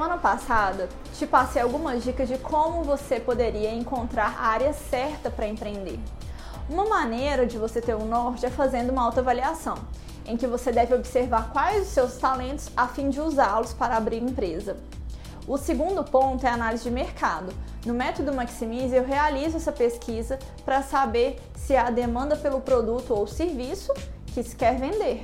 semana passada, te passei algumas dicas de como você poderia encontrar a área certa para empreender. Uma maneira de você ter um norte é fazendo uma autoavaliação, em que você deve observar quais os seus talentos a fim de usá-los para abrir empresa. O segundo ponto é a análise de mercado. No método Maximize, eu realizo essa pesquisa para saber se há demanda pelo produto ou serviço que se quer vender.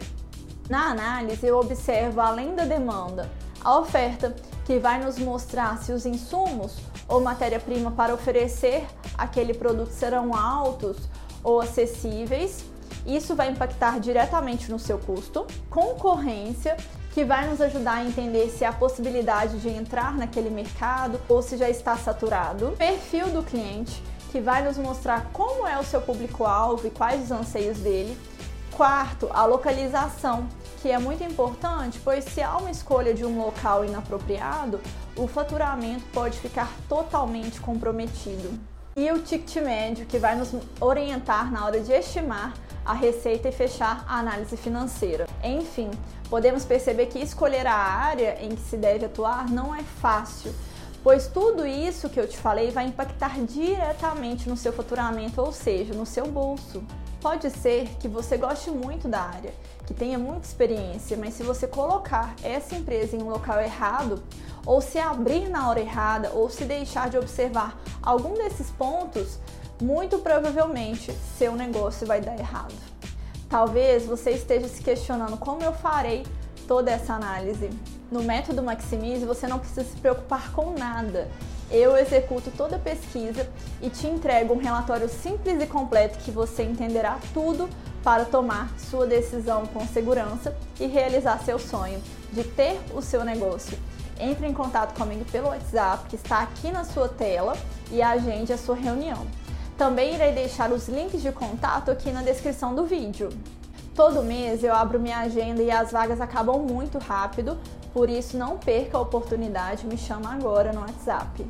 Na análise, eu observo, além da demanda, a oferta, que vai nos mostrar se os insumos ou matéria-prima para oferecer aquele produto serão altos ou acessíveis. Isso vai impactar diretamente no seu custo. Concorrência, que vai nos ajudar a entender se há possibilidade de entrar naquele mercado ou se já está saturado. Perfil do cliente, que vai nos mostrar como é o seu público-alvo e quais os anseios dele. Quarto, a localização, é muito importante, pois se há uma escolha de um local inapropriado, o faturamento pode ficar totalmente comprometido. E o ticket médio, que vai nos orientar na hora de estimar a receita e fechar a análise financeira. Enfim, podemos perceber que escolher a área em que se deve atuar não é fácil, pois tudo isso que eu te falei vai impactar diretamente no seu faturamento, ou seja, no seu bolso. Pode ser que você goste muito da área, que tenha muita experiência, mas se você colocar essa empresa em um local errado, ou se abrir na hora errada, ou se deixar de observar algum desses pontos, muito provavelmente seu negócio vai dar errado. Talvez você esteja se questionando como eu farei toda essa análise. No método Maximize, você não precisa se preocupar com nada. Eu executo toda a pesquisa e te entrego um relatório simples e completo que você entenderá tudo para tomar sua decisão com segurança e realizar seu sonho de ter o seu negócio. Entre em contato comigo pelo WhatsApp que está aqui na sua tela e agende a sua reunião. Também irei deixar os links de contato aqui na descrição do vídeo. Todo mês eu abro minha agenda e as vagas acabam muito rápido, por isso não perca a oportunidade, me chama agora no WhatsApp.